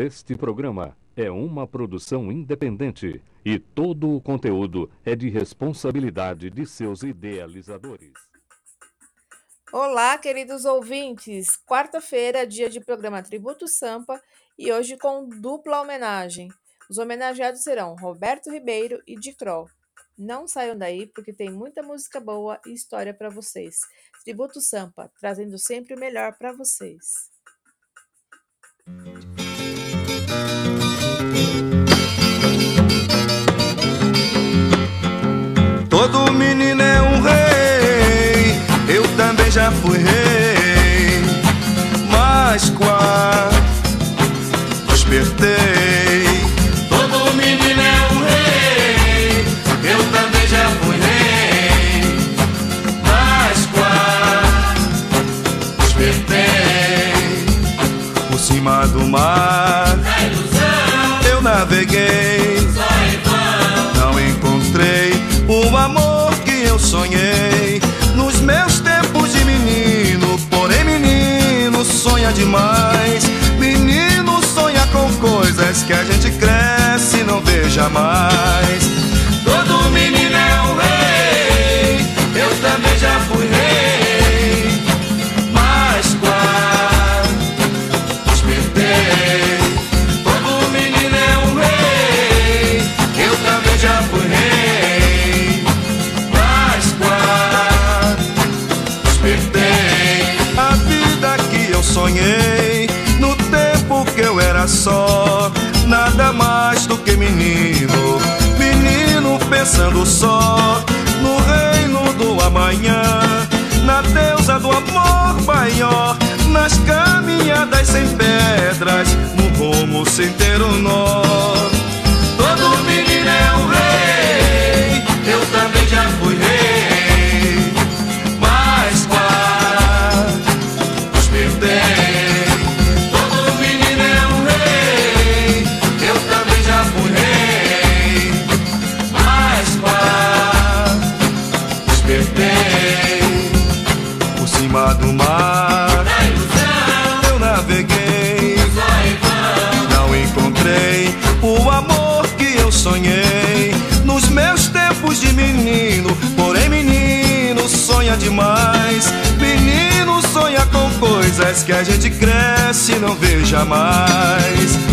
Este programa é uma produção independente e todo o conteúdo é de responsabilidade de seus idealizadores. Olá, queridos ouvintes! Quarta-feira, dia de programa Tributo Sampa e hoje com dupla homenagem. Os homenageados serão Roberto Ribeiro e Dicrol. Não saiam daí porque tem muita música boa e história para vocês. Tributo Sampa, trazendo sempre o melhor para vocês. Todo menino é um rei, eu também já fui rei, mas quase despertei. Todo menino é um rei, eu também já fui rei, mas quase despertei. Por cima do mar, sonha demais. Menino sonha com coisas que a gente cresce e não vê jamais. Pensando só no reino do amanhã, na deusa do amor maior, nas caminhadas sem pedras, no rumo sem ter um nó. Todo menino é um rei, demais. Menino sonha com coisas que a gente cresce e não vê jamais.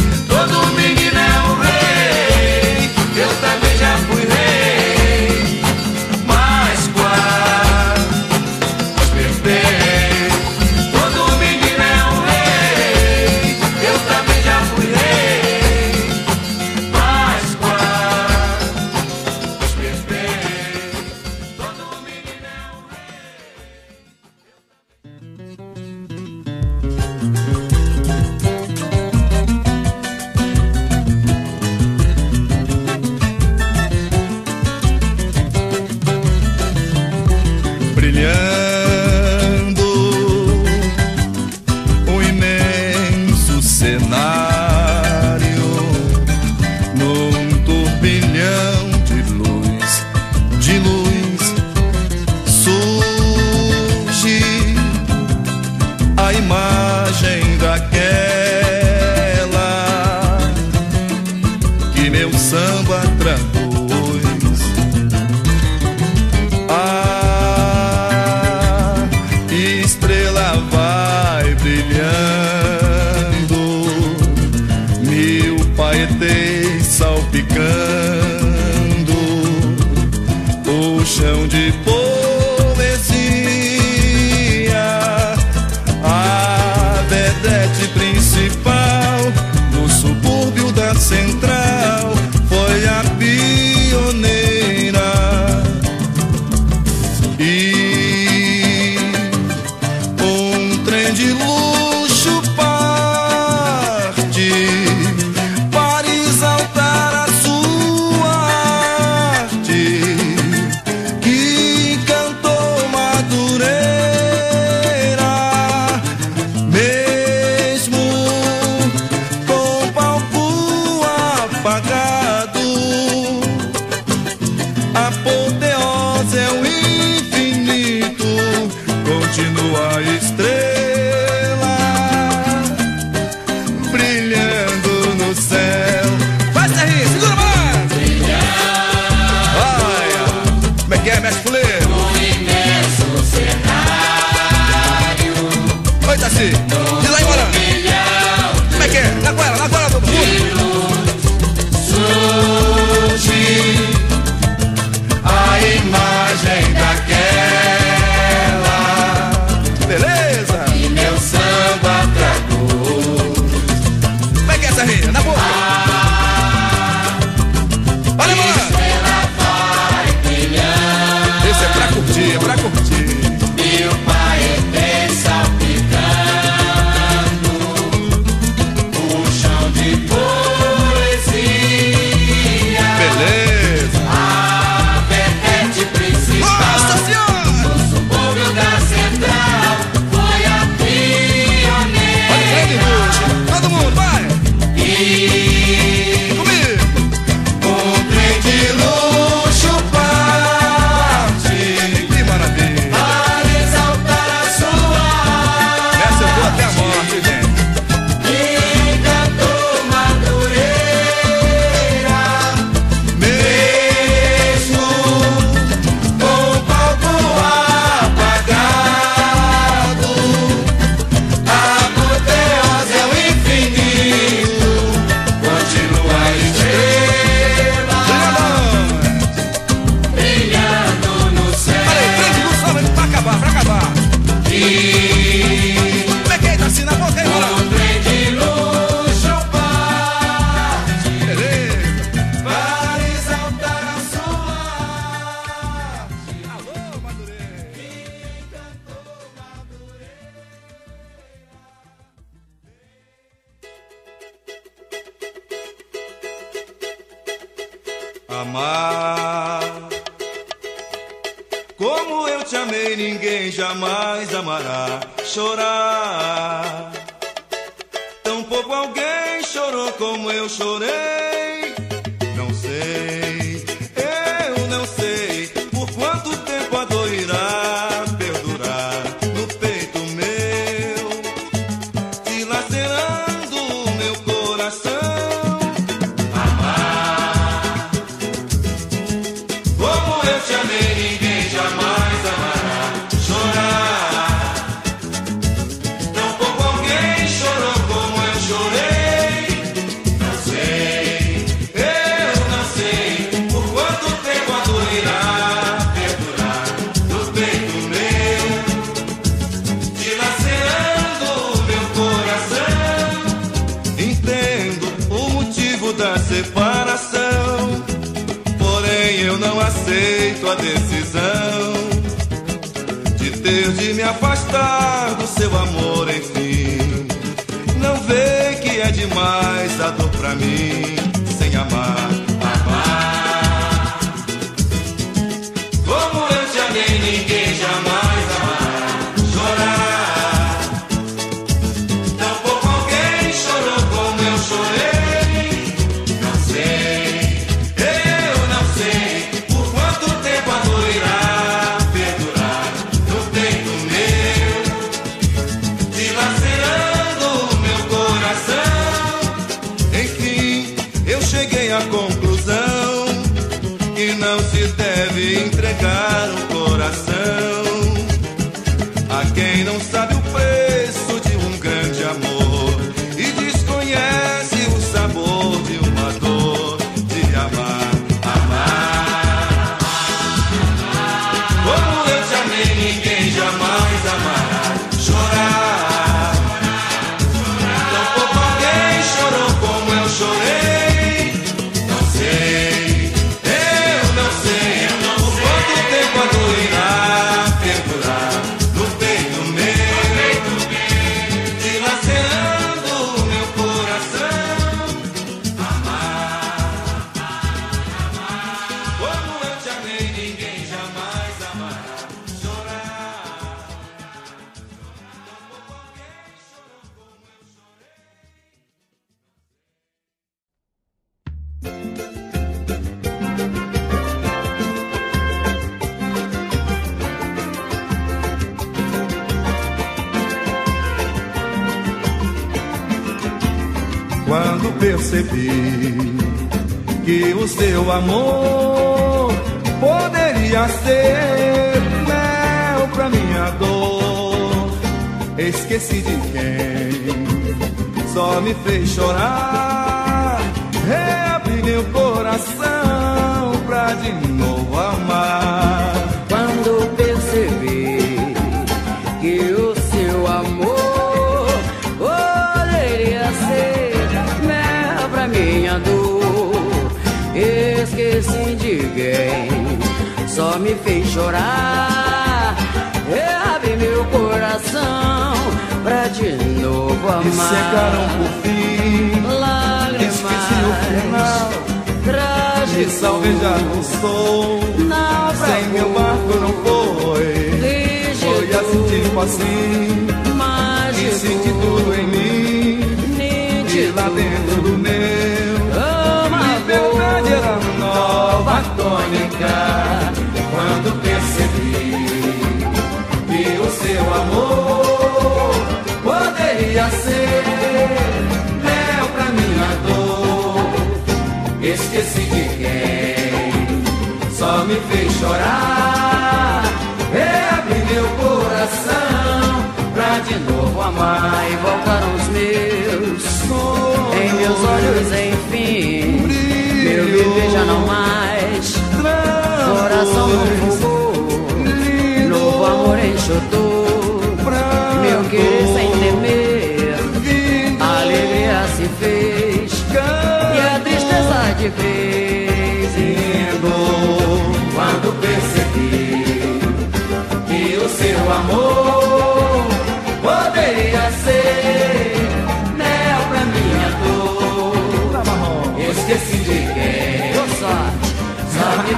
Meu samba traduz. A estrela vai brilhando, mil paetês salpicando o chão de poesia. do seu amor, enfim. Não vê que é demais a dor pra mim. percebi que o seu amor poderia ser mel pra minha dor. Esqueci de quem só me fez chorar. Reabri meu coração pra de novo amar. Esqueci de quem só me fez chorar. Reabri meu coração pra de novo amar. E secaram por fim, lágrimas. esqueci o final. Trágico. Me salvejar não sou, sem meu barco não foi. Foi assim, tipo assim, Mágico. e senti tudo em mim. E nítido. lá dentro do meu tônica Quando percebi Que o seu amor Poderia ser Mel pra minha dor. Esqueci de quem Só me fez chorar. Reabri meu coração Pra de novo amar Aí voltaram os meus Em meus olhos, enfim Meu viver já não mais Coração no fogo Novo amor enxotou. Meu querer sem temer. A alegria se fez. E a tristeza de vez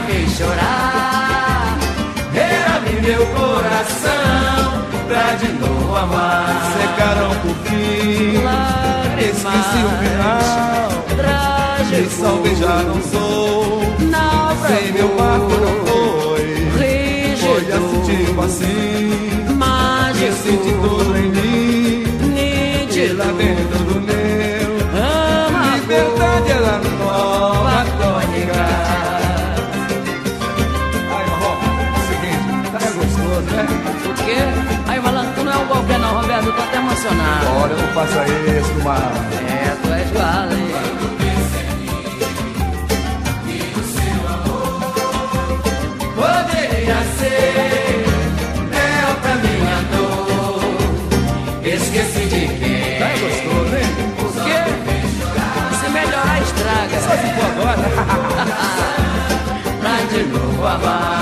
fez chorar. Reabri meu coração pra de novo amar. Secaram por fim, esqueci o final. Trágico Me salve já não sou. Sem meu barco não foi. Foi assim, tipo assim. Mágico senti tudo em mim. E Nítido lá dentro do meu. Quê? Aí, malandro, tu não é um qualquer não, Roberto, eu tô até emocionado Olha, não faça isso, mano. É, tu és igual, hein? Poderia ser mel pra minha dor. Esqueci de quem. Tá gostoso, hein? O quê? Se melhorar, estraga Só se for agora. Pra de novo amar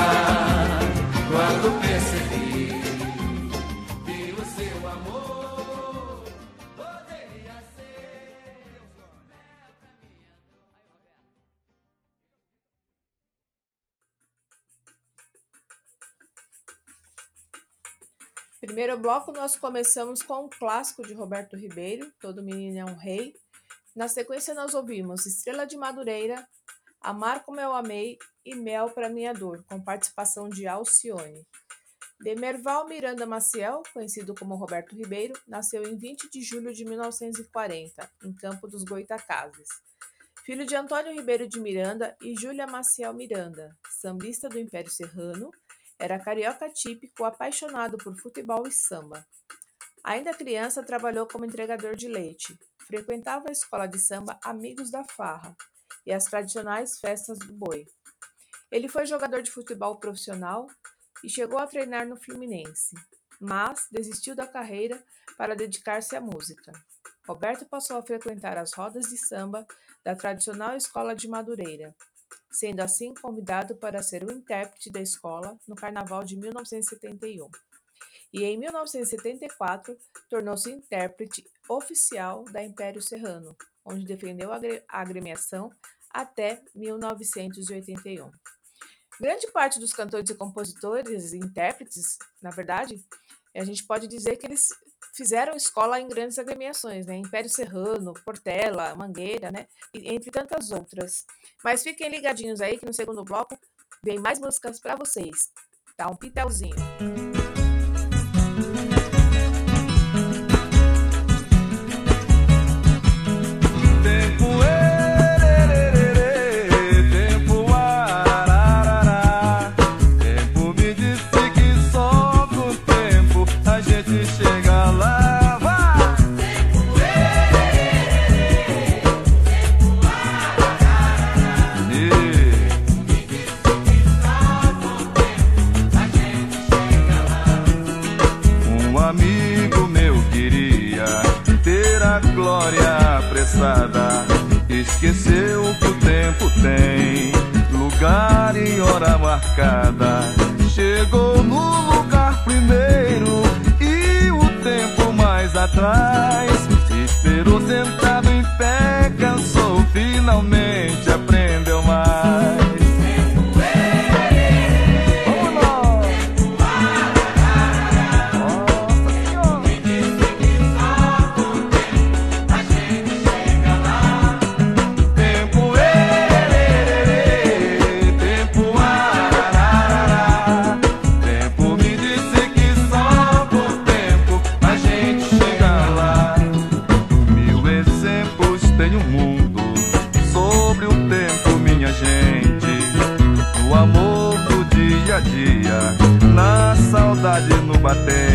Primeiro bloco, nós começamos com um clássico de Roberto Ribeiro, Todo Menino é um Rei. Na sequência, nós ouvimos Estrela de Madureira, Amar Como Eu Amei e Mel para Minha Dor, com participação de Alcione. Demerval Miranda Maciel, conhecido como Roberto Ribeiro, nasceu em 20 de julho de 1940, em Campo dos Goitacazes. Filho de Antônio Ribeiro de Miranda e Júlia Maciel Miranda, sambista do Império Serrano, era carioca típico, apaixonado por futebol e samba. Ainda criança, trabalhou como entregador de leite. Frequentava a escola de samba Amigos da Farra e as tradicionais festas do boi. Ele foi jogador de futebol profissional e chegou a treinar no Fluminense, mas desistiu da carreira para dedicar-se à música. Roberto passou a frequentar as rodas de samba da tradicional escola de Madureira, sendo assim convidado para ser o intérprete da escola no Carnaval de 1971. E em 1974 tornou-se intérprete oficial da Império Serrano, onde defendeu a agre- a agremiação até 1981. Grande parte dos cantores e compositores e intérpretes, na verdade, a gente pode dizer que eles fizeram escola em grandes agremiações, né? Império Serrano, Portela, Mangueira, né? E entre tantas outras. Mas fiquem ligadinhos aí que no segundo bloco vem mais músicas para vocês. Tá um pitelzinho. esqueceu o que o tempo tem lugar e hora marcada. Chegou no lugar primeiro e o tempo mais atrás. Esperou sentado em pé, cansou finalmente. combate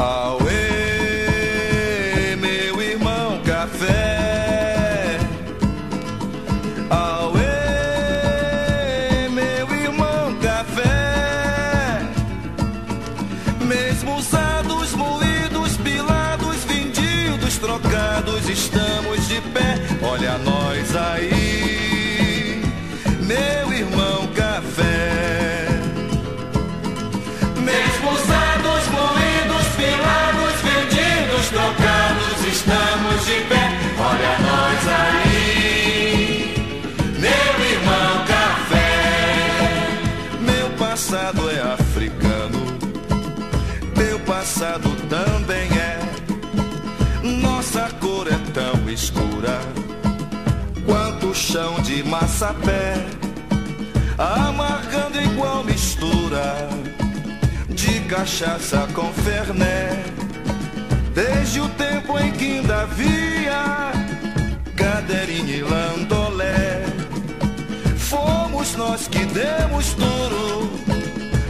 Uh, chão de massapé, amargando igual mistura de cachaça com ferné. Desde o tempo em que ainda havia cadeirinha e landolé, fomos nós que demos duro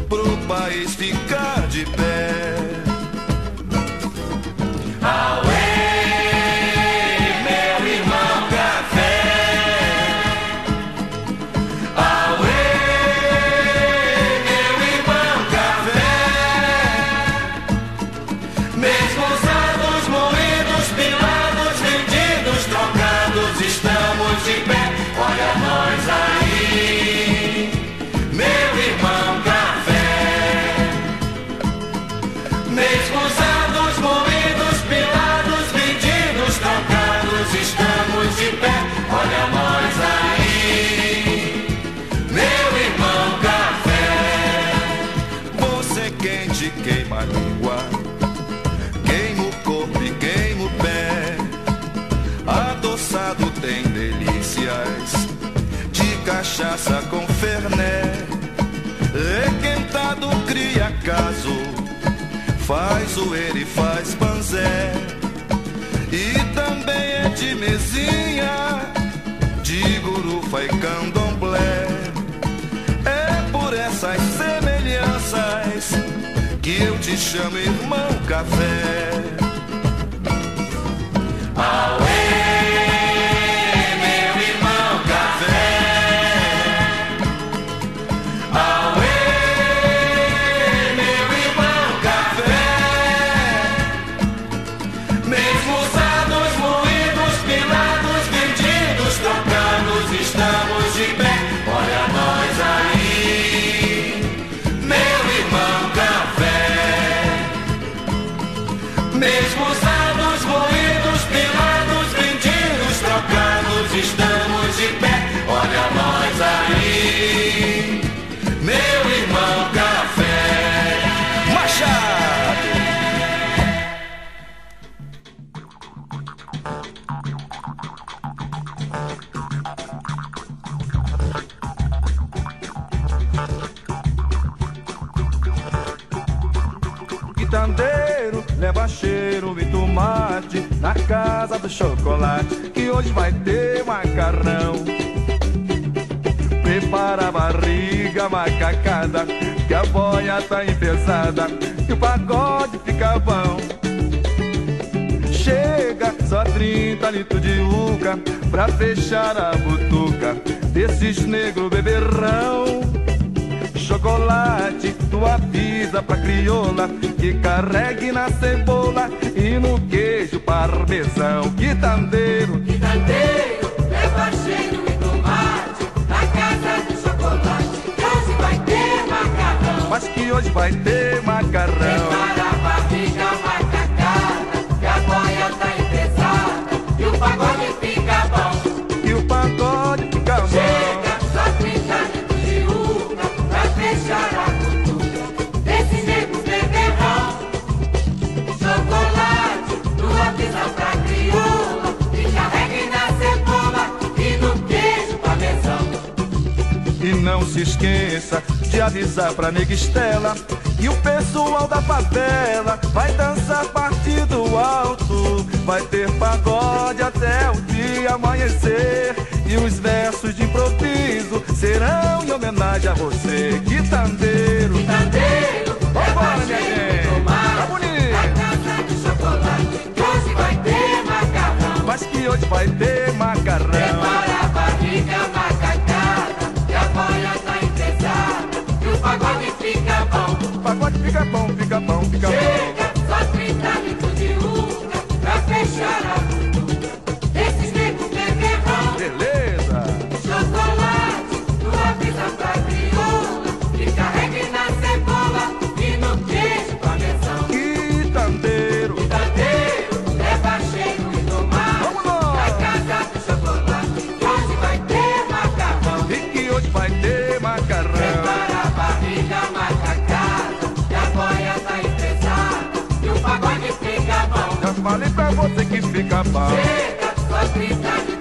pro país ficar de pé. cachaça com ferné. Requentado tá cria caso, faz o ele faz panzé. E também é de mesinha, de gurufa e candomblé. É por essas semelhanças que eu te chamo irmão café. chocolate, que hoje vai ter macarrão. Prepara a barriga macacada, que a boia tá empesada e o pagode fica bom. Chega só 30 litros de uca pra fechar a butuca desses negros beberrão. Chocolate tu avisa pra crioula que carregue na cebola e no queijo parmesão. Quitandeiro, Quitandeiro, leva cheiro e tomate na casa do chocolate. que Hoje vai ter macarrão. mas que hoje vai ter macarrão. Não se esqueça de avisar pra nega Estela que o pessoal da favela vai dançar a partir do alto. Vai ter pagode até o dia amanhecer. E os versos de improviso serão em homenagem a você, quitandeiro. Quitandeiro, Vambora, leva minha gente. e tomate Tá bonito. na casa do chocolate que hoje vai ter macarrão. Mas que hoje vai ter macarrão. Bom. Fica bom, fica bom, fica falei pra você que fica bom. Chega só 30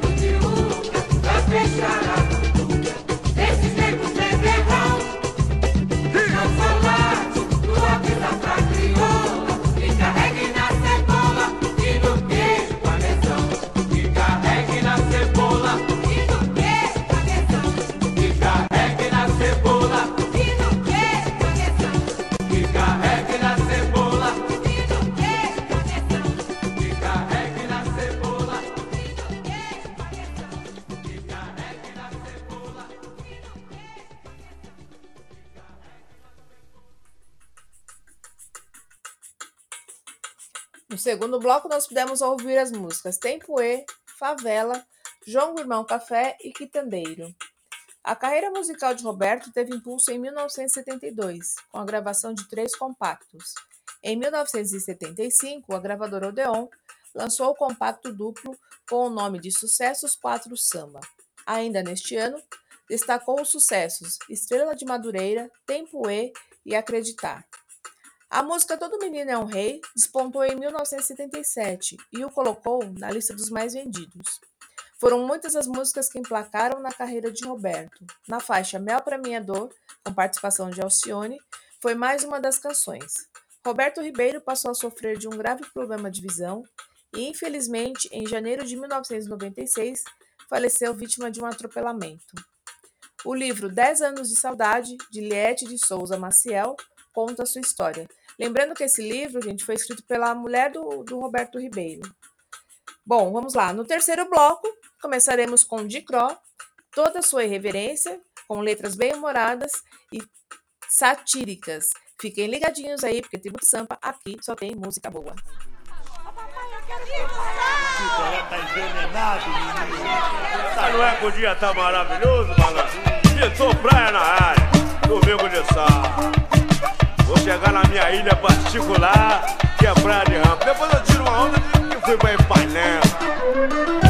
segundo bloco, nós pudemos ouvir as músicas Tempo E, Favela, João Irmão Café e Quitandeiro. A carreira musical de Roberto teve impulso em 1972, com a gravação de três compactos. Em 1975, a gravadora Odeon lançou o compacto duplo com o nome de Sucessos 4 Samba. Ainda neste ano, destacou os sucessos Estrela de Madureira, Tempo E e Acreditar. A música Todo Menino é um Rei despontou em 1977 e o colocou na lista dos mais vendidos. Foram muitas as músicas que emplacaram na carreira de Roberto. Na faixa Mel para Minha Dor, com participação de Alcione, foi mais uma das canções. Roberto Ribeiro passou a sofrer de um grave problema de visão e, infelizmente, em janeiro de 1996, faleceu vítima de um atropelamento. O livro 10 anos de saudade, de Liette de Souza Maciel, conta a sua história. Lembrando que esse livro, gente, foi escrito pela mulher do, do Roberto Ribeiro. Bom, vamos lá. No terceiro bloco, começaremos com Dicró, toda sua irreverência, com letras bem-humoradas e satíricas. Fiquem ligadinhos aí, porque Tributo Sampa aqui só tem música boa. Não é que o dia tá maravilhoso, malandro? Pintou praia na área, domingo de sábado. Vou chegar na minha ilha particular, que é praia de rampa. Depois eu tiro uma onda que fui pra Ipanema.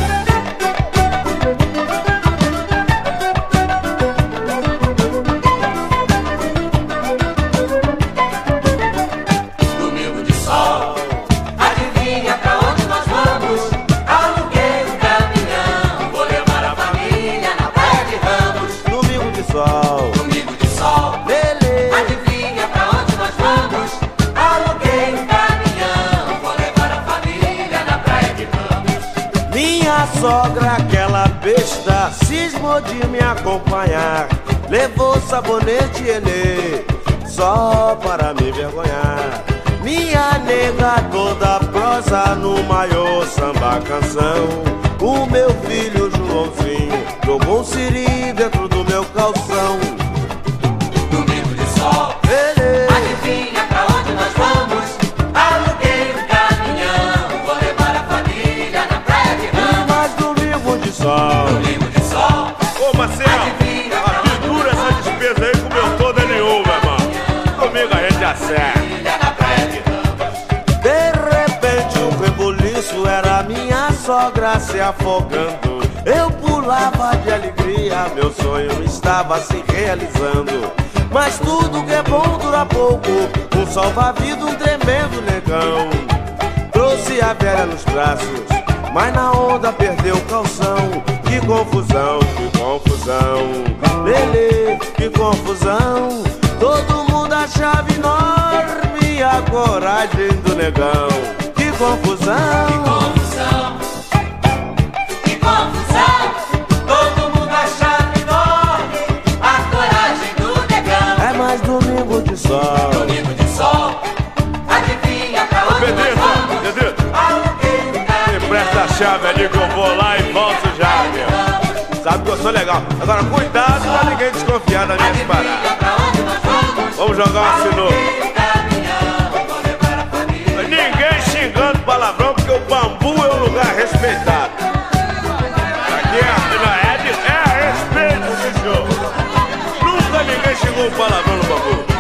Sogra, aquela besta, cismou de me acompanhar. Levou sabonete Enê, só para me vergonhar. Minha nega toda prosa no maior samba canção. O meu filho Joãozinho jogou um siri dentro do meu calção. Sol. Domingo de sol. Ô Marcelo, figura essa despesa aí comeu toda nenhuma, irmão. Domingo a gente acerta. De repente um rebuliço era minha sogra se afogando. Eu pulava de alegria, meu sonho estava se realizando. Mas tudo que é bom dura pouco, um salva-vida, um tremendo negão. Trouxe a velha nos braços, mas na onda perdeu o calção. Que confusão, que confusão. Lele, que confusão. Todo mundo achava enorme a coragem do negão. Que confusão. Que confusão. Que confusão. Todo mundo achava enorme a coragem do negão. É mais domingo de sol. Domingo de sol. Me presta a chave ali que eu vou lá e volto já, meu. Sabe que eu sou legal. Agora, cuidado pra ninguém desconfiar das minhas paradas. vamos? Jogar uma sinuca. A. Ninguém xingando palavrão, porque o bambu é um lugar respeitado. Aqui é, não, é, de, é respeito, senhor. Nunca ninguém xingou palavrão no bambu.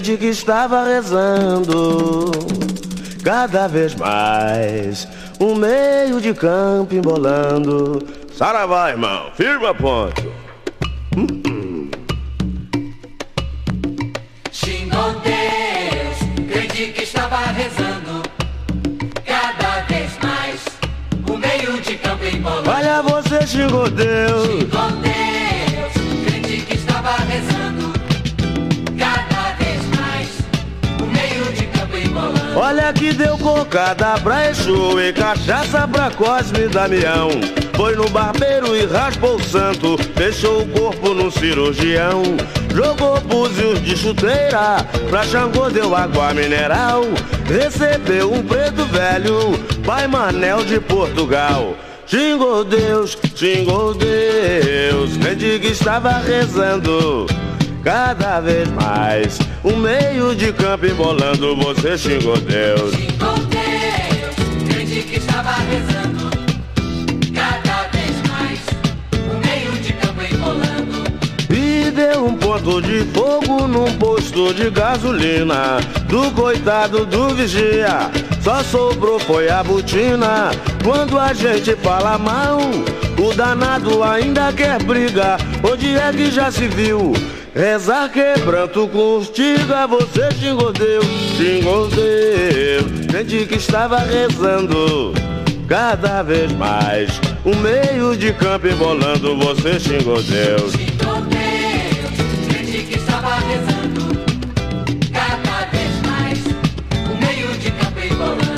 Crente que estava rezando. Cada vez mais, um meio de campo embolando. Saravá, irmão, firma ponto. Xingou cocada pra Exu e cachaça pra Cosme e Damião. Foi no barbeiro e raspou o santo, deixou o corpo no cirurgião. Jogou búzios de chuteira, pra Xangô deu água mineral. Recebeu um preto velho, pai Manel de Portugal. Xingou Deus, xingou Deus, que estava rezando. Cada vez mais, um meio de campo embolando, você. Xingou Deus, um ponto de fogo num posto de gasolina Do coitado do vigia. Só sobrou foi a botina. Quando a gente fala mal O danado ainda quer briga Onde é que já se viu? Rezar quebranto com hostiga Você xingou Deus, xingou Deus. Gente que estava rezando Cada vez mais. Um meio de campo embolando, você. Xingou Deus,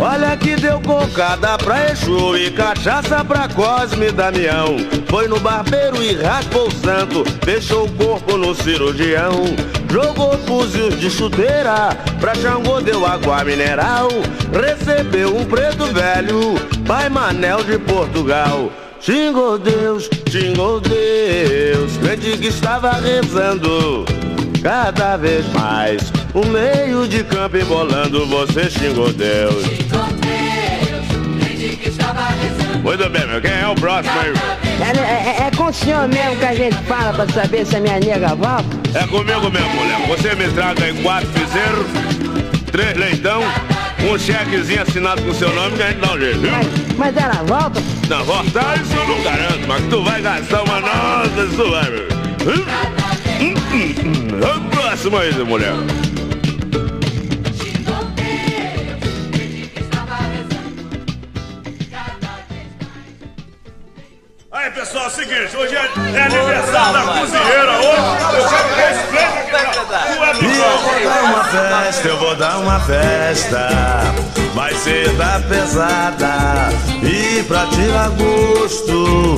Olha que deu cocada pra Exu e cachaça pra Cosme Damião. Foi no barbeiro e raspou o santo, deixou o corpo no cirurgião. Jogou fuzis de chuteira, pra Xangô deu água mineral. Recebeu um preto velho, pai Manel de Portugal. Xingou Deus, xingou Deus, crente que estava rezando. Cada vez mais, um meio de campo embolando, você xingou Deus. Xingou Deus, que estava rezando. Muito bem, meu. Quem é o próximo aí? É, é- é com o senhor mesmo que a gente fala pra saber se a minha nega volta? É comigo mesmo, mulher. Você me traga aí quatro piseiros, três leitão, um chequezinho assinado com seu nome que a gente dá um jeito, viu? Mas, mas ela volta? Não, voltar isso eu não garanto, mas que tu vai gastar uma nota, isso tu vai, meu. Hum? Hum, hum, hum. Vamos pro próximo aí, mulher. Seguinte, hoje é, é aniversário da cozinheira hoje. Eu quero que respeite aqui. É do E eu vou dar uma festa, eu vou dar uma festa. Vai ser da pesada e pra tirar gosto.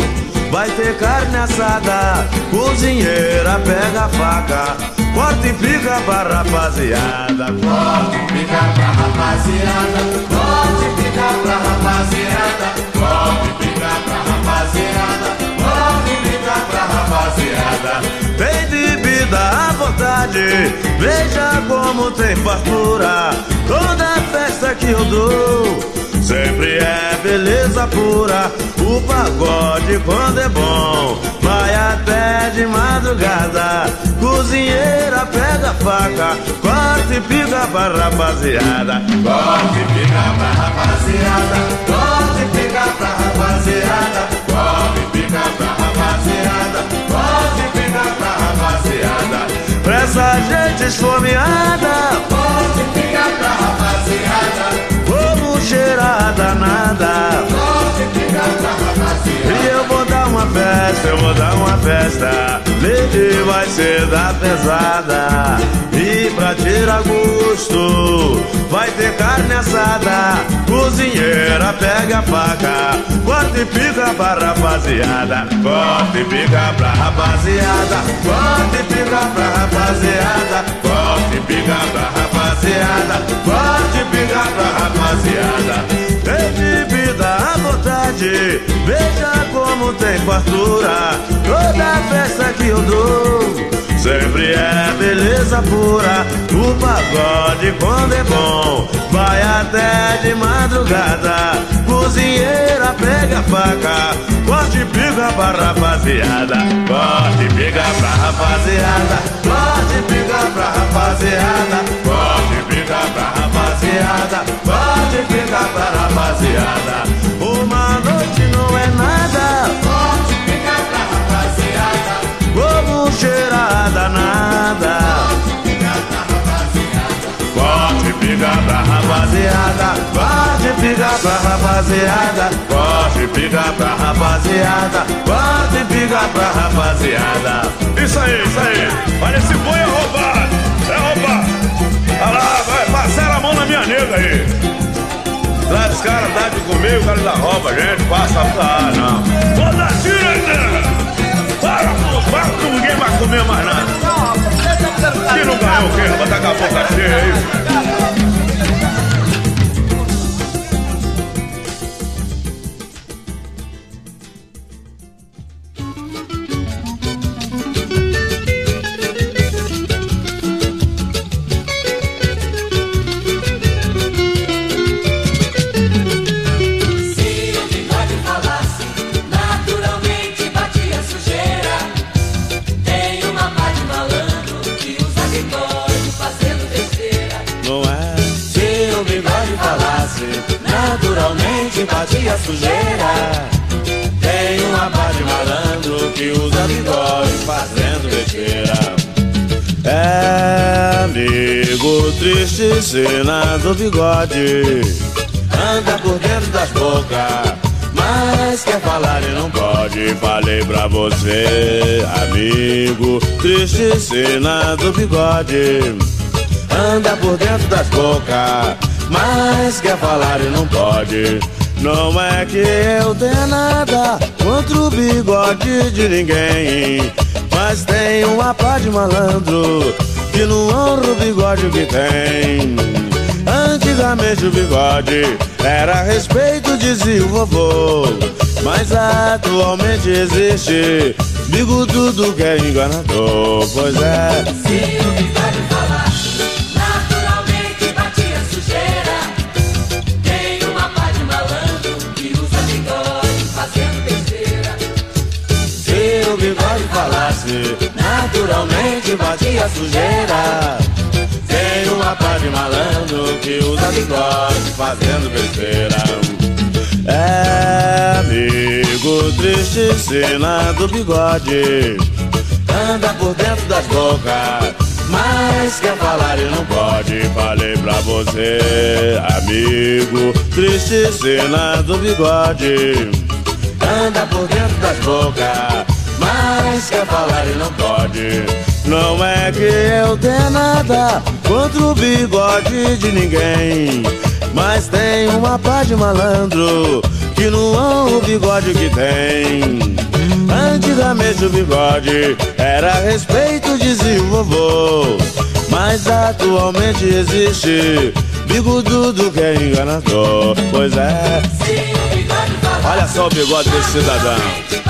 Vai ter carne assada, cozinheira pega a faca, corta e pica pra rapaziada. Corta e pica pra rapaziada, corta e pica pra rapaziada, corta e pica pra rapaziada, rapaziada. Tem bebida à vontade, veja como tem fartura. Toda festa que eu dou. Sempre é beleza pura, o pagode quando é bom, vai até de madrugada. Cozinheira pega a faca, corta e pica pra rapaziada. Corta e pica pra rapaziada, corta e pica pra rapaziada, e pica pra rapaziada, corta e pica pra rapaziada. Pra essa gente esfomeada, corta e pica pra rapaziada. Vamos cheirar danada. E eu vou dar uma festa, eu vou dar uma festa. Lady vai ser da pesada. E pra tirar gosto, vai ter carne assada. Cozinheira pega a faca, corta e pica pra rapaziada. Corta e pica pra rapaziada. Corta e pica pra rapaziada. Corta e pica pra rapaziada. Corta e pica pra rapaziada. Tem bebida à vontade, veja como tem fartura. Toda festa que eu dou. Sempre é beleza pura, o pagode quando é bom Vai até de madrugada, cozinheira pega a faca Corte e pica pra rapaziada, corte e pica pra rapaziada Corte e pica pra rapaziada, corte e pica pra rapaziada Corte e pica pra rapaziada. Uma noite não é nada, pra rapaziada Corte e pica pra rapaziada Corte e pica pra rapaziada Corte e pica pra rapaziada Isso aí, isso aí. Olha, esse boi é roubado. É roubado. Olha lá, vai passar a mão na minha nega aí. Traz os caras, dá de comer, o cara dá rouba, gente passa. Ah, não. Dar tiro aí, né? Para, para que ninguém vai comer mais nada. Que não ganhou o quê? Estar com a boca cheia aí. Sujeira. Tem uma pá de malandro que usa bigode fazendo besteira. É amigo triste, cena do bigode. Anda por dentro das bocas, mas quer falar e não pode. Falei pra você, amigo triste, cena do bigode. Anda por dentro das bocas, mas quer falar e não pode. Não é que eu tenha nada contra o bigode de ninguém, mas tem uma pá de malandro que não honra o bigode que tem. Antigamente o bigode era respeito, dizia o vovô, mas atualmente existe bigodudo que é enganador, pois é. Se o bigode batia sujeira. Tem uma pá de malandro que usa bigode fazendo besteira. É amigo triste, cena do bigode. Anda por dentro das bocas, mas quer falar e não pode. Falei pra você, amigo triste, cena do bigode. Anda por dentro das bocas. boca, mas quer falar e não pode. Não é que eu tenha nada contra o bigode de ninguém, mas tem uma pá de malandro que não honra o bigode que tem. Antigamente o bigode era respeito, dizia o vovô, mas atualmente existe bigodudo que é enganador. Pois é. Olha só o bigode desse cidadão.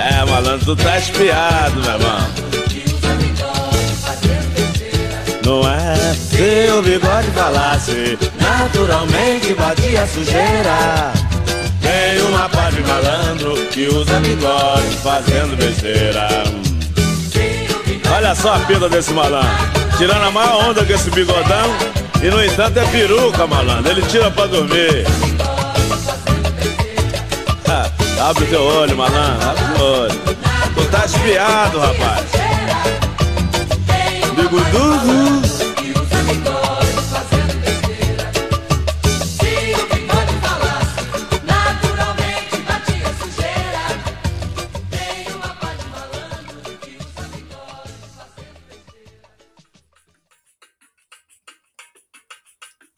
É, malandro, tu tá espiado, meu irmão. Não é? Se o bigode falasse, naturalmente batia sujeira. Tem uma pá de malandro que usa bigode fazendo besteira. Olha só a pinta desse malandro. Tirando a maior onda com esse bigodão. E no entanto é peruca, malandro. Ele tira pra dormir. Abre o teu olho, malandro. Abre o olho. Tu tá espiado, rapaz. Bigodudo.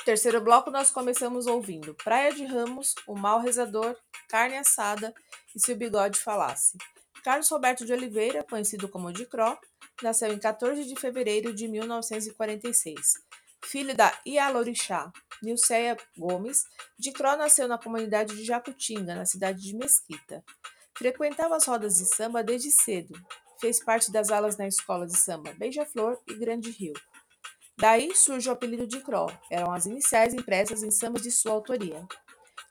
Terceiro bloco, nós começamos ouvindo Praia de Ramos, O Mal Rezador, Carne Assada e Se o Bigode Falasse. Carlos Roberto de Oliveira, conhecido como Dicró, nasceu em 14 de fevereiro de 1946. Filho da Ialorixá, Nilceia Gomes, Dicró nasceu na comunidade de Jacutinga, na cidade de Mesquita. Frequentava as rodas de samba desde cedo. Fez parte das alas na escola de samba Beija-Flor e Grande Rio. Daí surge o apelido de Cro, eram as iniciais impressas em sambas de sua autoria.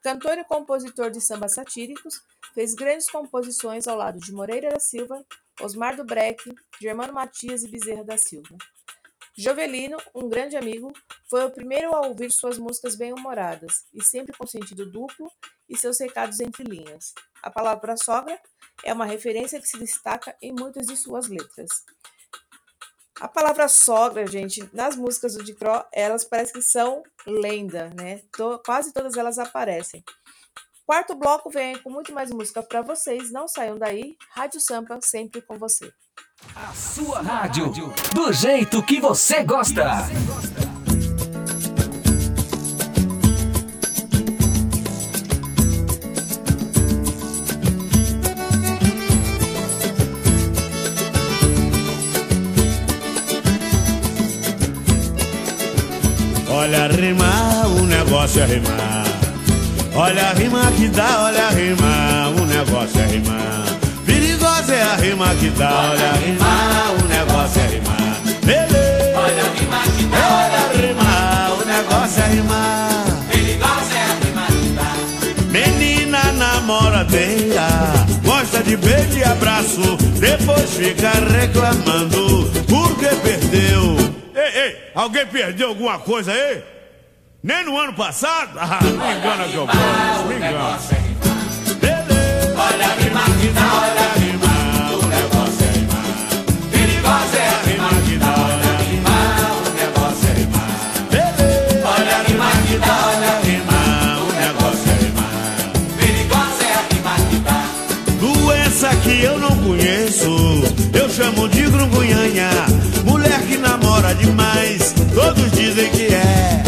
Cantor e compositor de sambas satíricos, fez grandes composições ao lado de Moreira da Silva, Osmar do Breck, Germano Matias e Bezerra da Silva. Jovelino, um grande amigo, foi o primeiro a ouvir suas músicas bem-humoradas e sempre com sentido duplo e seus recados entre linhas. A palavra sogra é uma referência que se destaca em muitas de suas letras. A palavra sogra, gente, nas músicas do Dicró, elas parecem que são lenda, né? To- quase todas elas aparecem. Quarto bloco vem com muito mais música para vocês. Não saiam daí. Rádio Sampa sempre com você. A sua rádio, do jeito que você gosta. Olha a rima, o negócio é rimar. Olha a rima que dá, olha a rima, o negócio é rimar. Perigosa é a rima que dá, olha a rima, o negócio é rimar. Lele. Olha a rima que dá, olha a rima, o negócio é rimar. Perigosa é a rima que dá. Menina namoradeira, gosta de beijo e abraço, depois fica reclamando porque perdeu. Ei, alguém perdeu alguma coisa aí? Nem no ano passado? Ah, me engana que eu posso, me engana. Olha a rima que dá, olha a rima, o negócio é. Perigosa é a rima que dá, olha a rima, o negócio é. Olha a rima que dá, olha a rima, o negócio é. Perigosa é a rima que dá. Doença que eu não conheço, eu chamo de grungunhanha. Demais, todos dizem que é.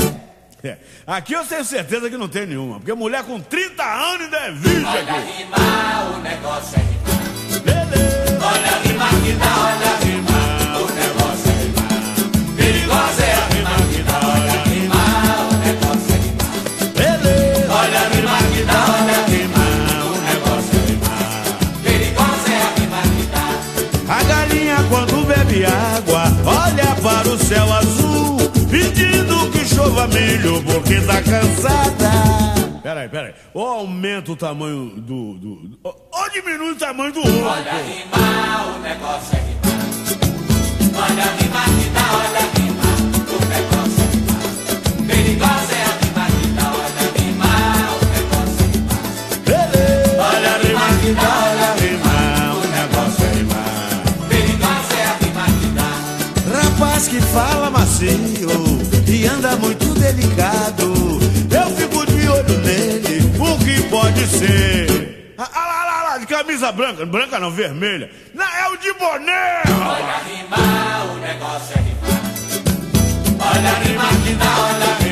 É, Aqui eu tenho certeza que não tem nenhuma, porque mulher com 30 anos ainda é virgem aqui. Olha a rima, o negócio é rimar. Olha a rima que dá, olha a para o céu azul, pedindo que chova milho porque tá cansada. Peraí, peraí. Ou aumenta o tamanho do. do, ou, diminui o tamanho do ovo. Olha a rima, o negócio é rimar. Olha a rima que dá, olha a camisa branca. Branca não, vermelha. Não, é o de boné. Olha rimar, o negócio é rimar. Olha rimar que dá, olha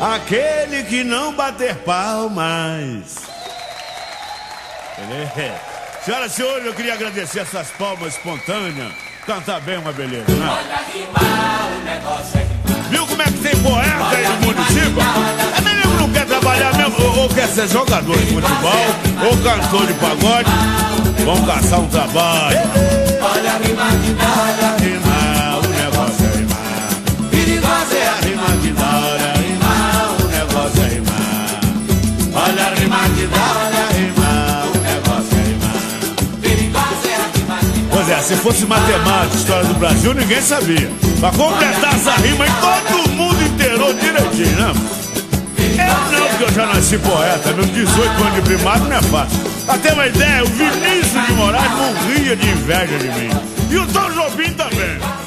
Aquele que não bater palmas. Beleza. Senhoras e senhores, eu queria agradecer essas palmas espontâneas. Cantar bem é uma beleza, né? Olha rimar, o negócio é rimar. Viu como é que tem poeta aí no município? É menino que não quer trabalhar mesmo, ou, ou quer ser jogador de futebol, ou cantor de pagode. Vamos caçar um trabalho. Olha rimar olha Rimar, se fosse matemática, história do Brasil, ninguém sabia. Pra completar essa rima, todo mundo inteirou direitinho, né? Eu não, porque eu já nasci poeta, meus 18 anos de primário não é fácil. Pra ter uma ideia, o Vinícius de Moraes morria de inveja de mim. E o Tom Jobim também.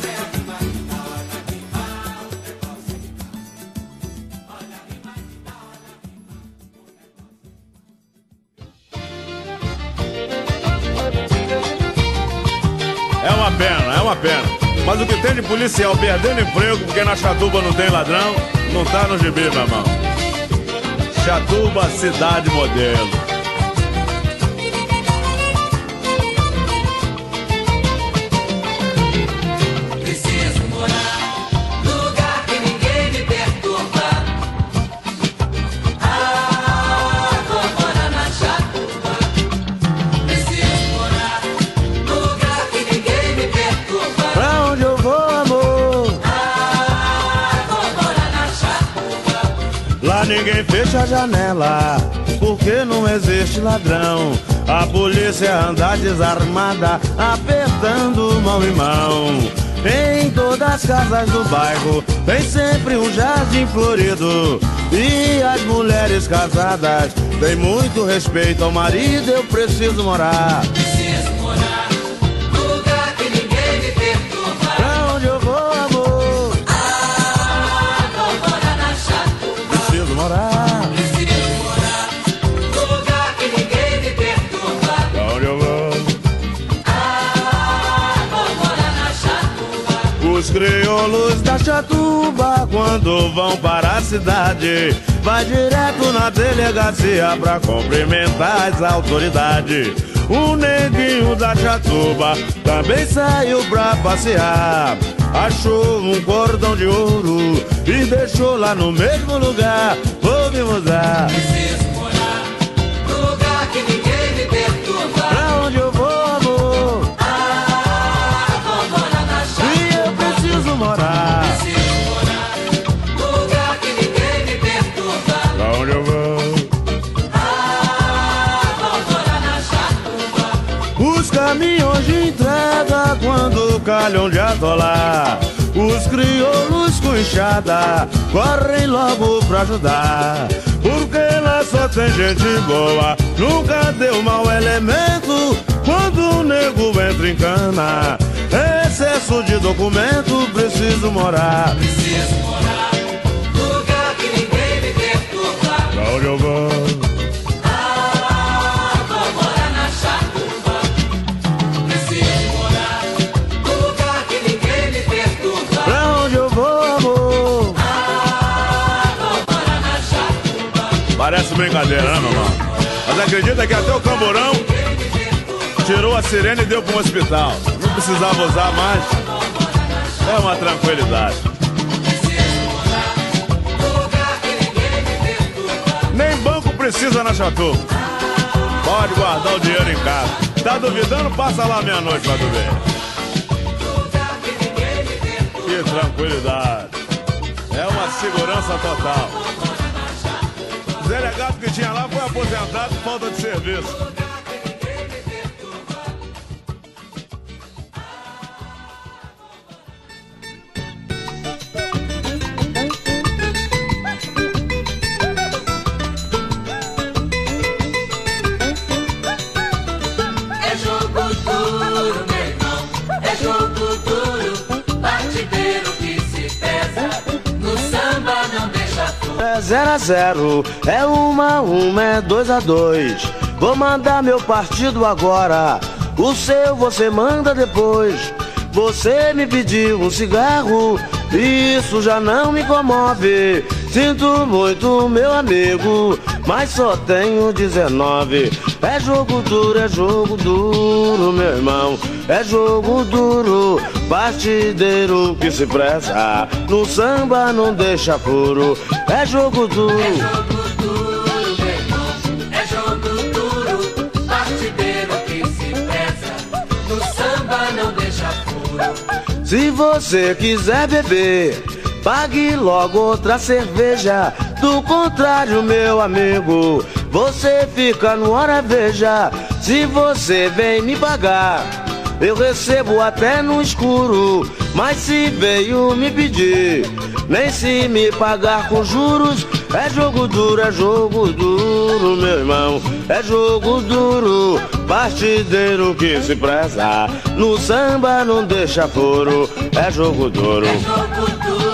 É uma pena, é uma pena. Mas o que tem de policial perdendo emprego porque na Chatuba não tem ladrão, não tá no gibi, meu irmão. Chatuba, cidade modelo. Ninguém fecha a janela, porque não existe ladrão. A polícia anda desarmada, apertando mão em mão. Em todas as casas do bairro tem sempre um jardim florido. E as mulheres casadas têm muito respeito ao marido. Eu preciso morar. Crioulos da Chatuba, quando vão para a cidade, vai direto na delegacia pra cumprimentar as autoridades. O neguinho da Chatuba também saiu pra passear. Achou um cordão de ouro e deixou lá no mesmo lugar. Vamos usar. Preciso Os caminhões de entrega quando calham de atolar Os crioulos com enxada correm logo pra ajudar Porque lá só tem gente boa, nunca deu mau elemento Quando o nego entra em cana, excesso de documento Preciso morar Preciso morar lugar que ninguém me perturba. Pra onde eu vou? Brincadeira, né, meu irmão? Mas acredita que até o camburão tirou a sirene e deu para um hospital. Não precisava usar mais. É uma tranquilidade. Nem banco precisa na Chatu. Pode guardar o dinheiro em casa. Tá duvidando? Passa lá meia-noite pra tu ver. Que tranquilidade. É uma segurança total. Delegado que tinha lá foi aposentado por falta de serviço. É zero a zero, é uma a uma, é dois a dois. Vou mandar meu partido agora, o seu você manda depois. Você me pediu um cigarro, isso já não me comove. Sinto muito, meu amigo, mas só tenho 19. É jogo duro, é jogo duro, meu irmão. É jogo duro, partideiro que se preza. No samba não deixa furo. É jogo duro. É jogo duro, meu irmão. É jogo duro, partideiro que se preza. No samba não deixa furo. Se você quiser beber, pague logo outra cerveja. Do contrário, meu amigo, você fica no hora veja. Se você vem me pagar, eu recebo até no escuro. Mas se veio me pedir, nem se me pagar com juros, é jogo duro, é jogo duro, meu irmão. É jogo duro, partideiro que se preza. No samba não deixa furo, é jogo duro. É jogo duro,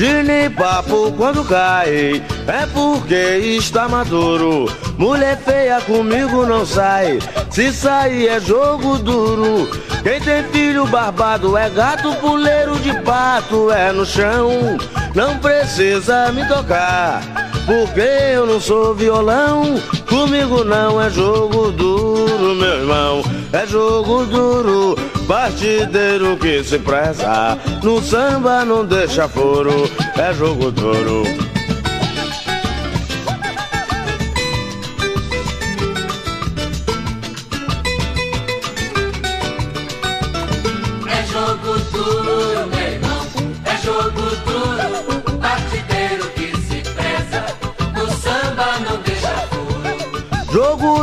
furo. Gine papo quando cai, é porque está maduro. Mulher feia comigo não sai, se sair é jogo duro. Quem tem filho barbado é gato puleiro de pato, é no chão. Não precisa me tocar, porque eu não sou violão. Comigo não é jogo duro, meu irmão, é jogo duro. Partideiro que se preza, no samba não deixa furo, é jogo duro.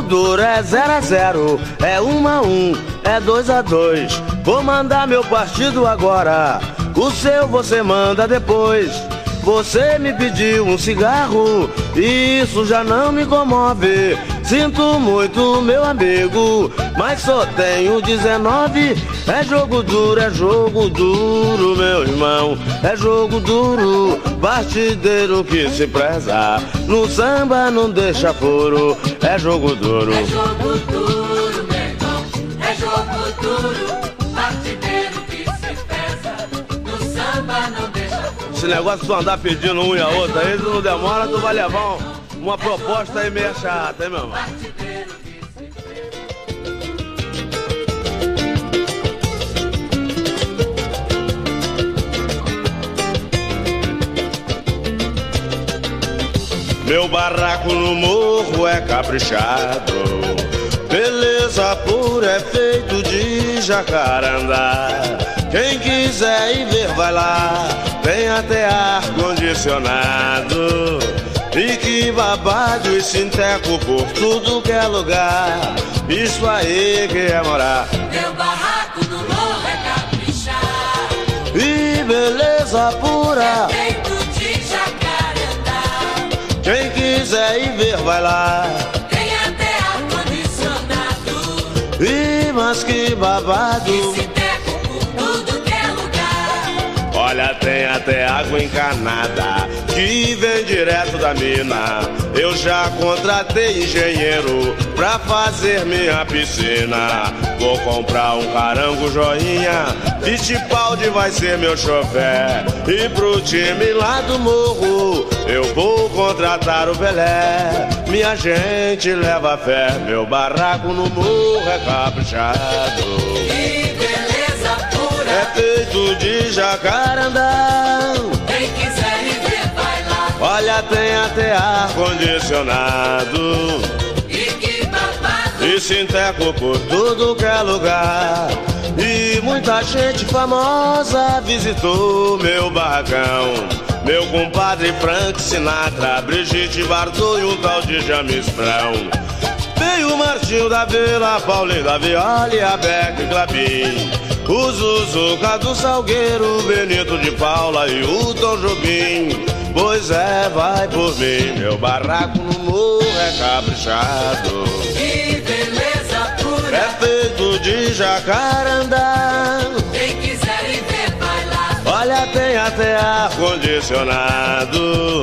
Duro é 0 a 0 é 1 um a 1, um, é 2 a 2 Vou mandar meu partido agora, o seu você manda depois. Você me pediu um cigarro, isso já não me comove. Sinto muito, meu amigo, mas só tenho 19. É jogo duro, é jogo duro, meu irmão. É jogo duro, partideiro que se preza. No samba não deixa furo, é jogo duro. É jogo duro, meu irmão. É jogo duro, partideiro que se pesa. No samba não deixa furo. Esse negócio de andar pedindo um e a outra, aí tu não demora, tu vai levar um- uma proposta aí meio chata, hein, meu irmão? Meu barraco no morro é caprichado. Beleza pura é feito de jacarandá. Quem quiser ir ver, vai lá. Tem até ar condicionado. E que babado e sinteco por tudo que é lugar. Isso aí que é morar. Meu barraco no morro é caprichado. E beleza pura. Feito de jacarandá. Quem quiser ir ver, vai lá. Tem até ar-condicionado. Ih, mas que babado. Se teco por tudo que é lugar. Olha, tem até água encanada que vem direto da mina. Eu já contratei engenheiro pra fazer minha piscina. Vou comprar um carango joinha, Fittipaldi vai ser meu chofer. E pro time lá do morro, eu vou contratar o Pelé. Minha gente leva fé, meu barraco no morro é caprichado. Que beleza pura. É feito de jacarandá. Olha, tem até ar condicionado E que babado. e sinteco por tudo que é lugar. E muita gente famosa visitou meu barracão. Meu compadre Frank Sinatra, Brigitte Bardot e um tal de James Brown. Veio o Martinho da Vila, Paulinho da Viola e a Beck Clabin. O Zuzuca do Salgueiro, Benito de Paula e o Tom Jobim. Pois é, vai por mim, meu barraco no morro é caprichado. Que beleza pura. É feito de Jacarandá. Quem quiser ir ver, vai lá. Olha, tem até ar-condicionado.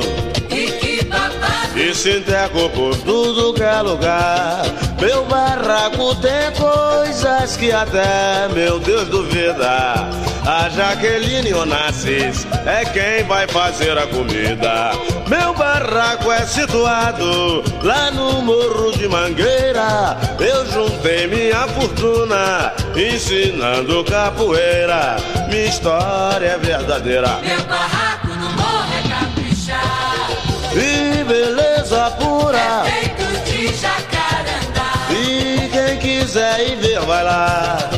E que babado. E Sinteco por tudo que é lugar. Meu barraco tem coisas que até meu Deus duvida. A Jaqueline Onassis é quem vai fazer a comida. Meu barraco é situado lá no Morro de Mangueira. Eu juntei minha fortuna ensinando capoeira. Minha história é verdadeira. Meu barraco no morro é caprichado. E beleza pura. É feito de jacarandá. E quem quiser ir ver, vai lá.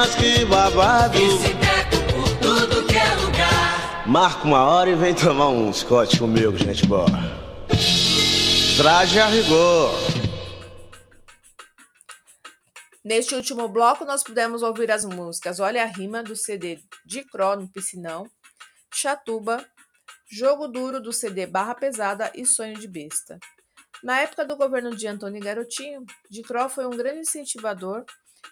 Mas que babado. E por tudo que é lugar. Marca uma hora e vem tomar um Scott comigo, gente boa. Traje a rigor. Neste último bloco, nós pudemos ouvir as músicas Olha a Rima, do CD de Cro no Piscinão, Chatuba, Jogo Duro, do CD Barra Pesada e Sonho de Besta. Na época do governo de Antônio Garotinho, de Cro foi um grande incentivador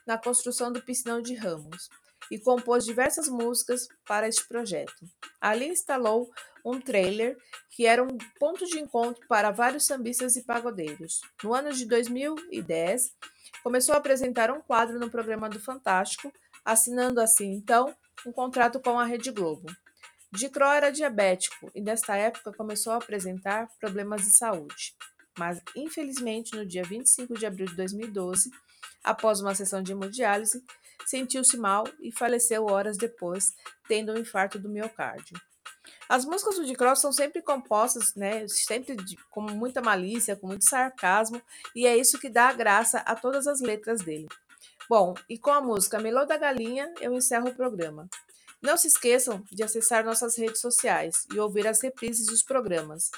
na construção do Piscinão de Ramos e compôs diversas músicas para este projeto. Ali instalou um trailer que era um ponto de encontro para vários sambistas e pagodeiros. No ano de 2010, começou a apresentar um quadro no programa do Fantástico, assinando assim, então, um contrato com a Rede Globo. Dicro era diabético e, nesta época, começou a apresentar problemas de saúde. Mas, infelizmente, no dia 25 de abril de 2012, após uma sessão de hemodiálise, sentiu-se mal e faleceu horas depois, tendo um infarto do miocárdio. As músicas do Dicro são sempre compostas, né, sempre de, com muita malícia, com muito sarcasmo, e é isso que dá graça a todas as letras dele. Bom, e com a música Melô da Galinha, eu encerro o programa. Não se esqueçam de acessar nossas redes sociais e ouvir as reprises dos programas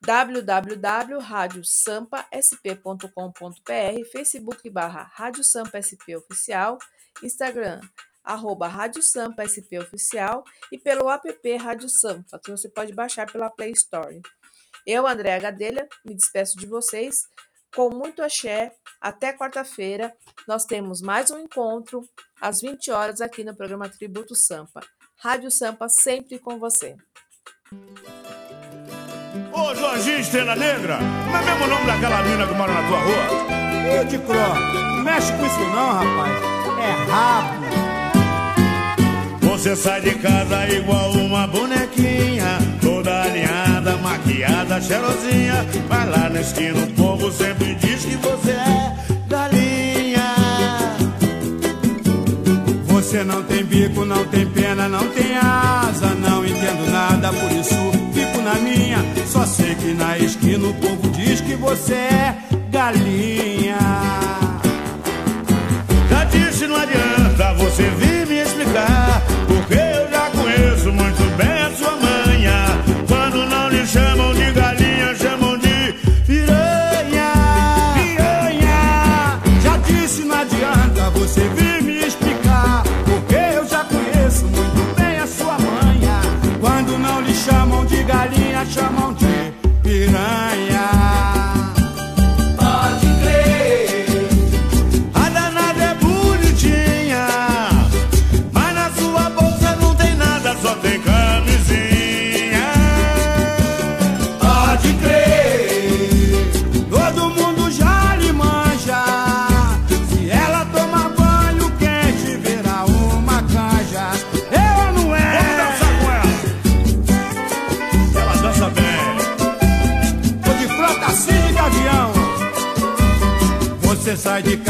www.radiosampasp.com.br, Facebook barra Rádio Sampa SP Oficial, Instagram arroba Rádio Sampa SP Oficial e pelo app Rádio Sampa, que você pode baixar pela Play Store. Eu, Andréa Gadelha, me despeço de vocês com muito axé. Até quarta-feira, nós temos mais um encontro às 20 horas aqui no programa Tributo Sampa. Rádio Sampa sempre com você. Ô, Jorginho Estrela Negra, não é mesmo o nome daquela mina que mora na tua rua? Ô, de Cro, não mexe com isso não, rapaz. É rabo. Você sai de casa igual uma bonequinha, toda alinhada, maquiada, cheirosinha. Vai lá na esquina, o povo sempre diz que você é galinha. Você não tem bico, não tem pena, não tem asa. Não entendo nada, por isso na minha. Só sei que na esquina o povo diz que você é galinha. Já disse, não adianta você vir me explicar, porque eu já conheço muito bem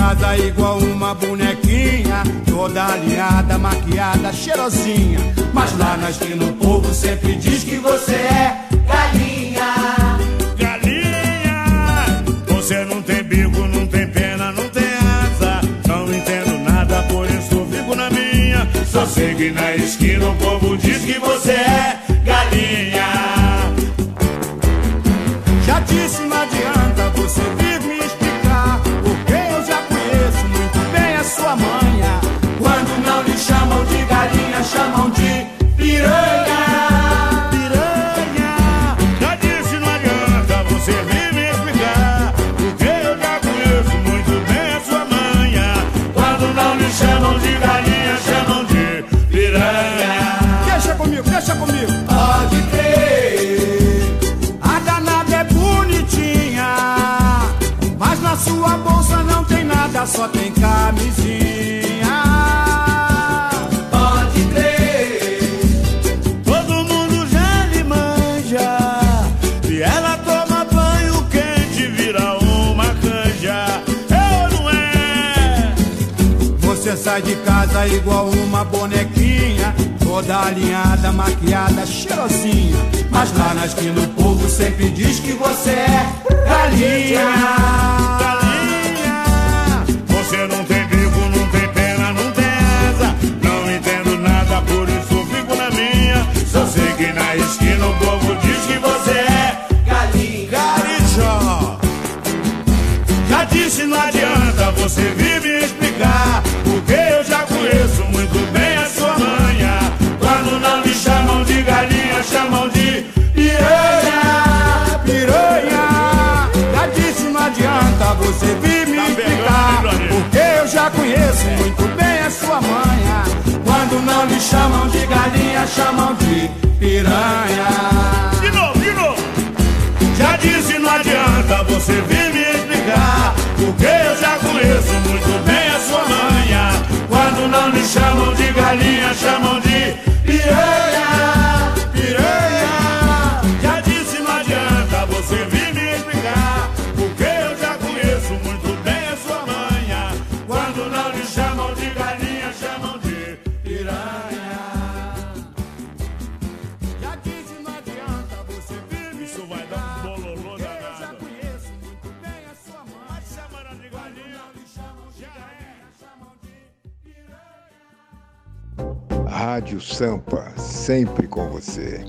Casa igual uma bonequinha, toda alinhada, maquiada, cheirosinha. Mas lá na esquina o povo sempre diz que você é galinha. Galinha, você não tem bico, não tem pena, não tem asa. Não entendo nada, por isso fico na minha. Só sei que na esquina o povo diz que você é só tem camisinha. Pode crer. Todo mundo já lhe manja. E ela toma banho quente, vira uma canja. Eu não é. Você sai de casa igual uma bonequinha, toda alinhada, maquiada, cheirosinha. Mas lá na esquina o povo sempre diz que você é. Galinha. Você vir me explicar. Porque eu já conheço muito bem a sua manha. Quando não me chamam de galinha, chamam de piranha. De novo, de novo. Já disse, não adianta você vir me explicar. Porque eu já conheço muito bem a sua manha. Quando não me chamam de galinha, chamam de Rádio Sampa, sempre com você.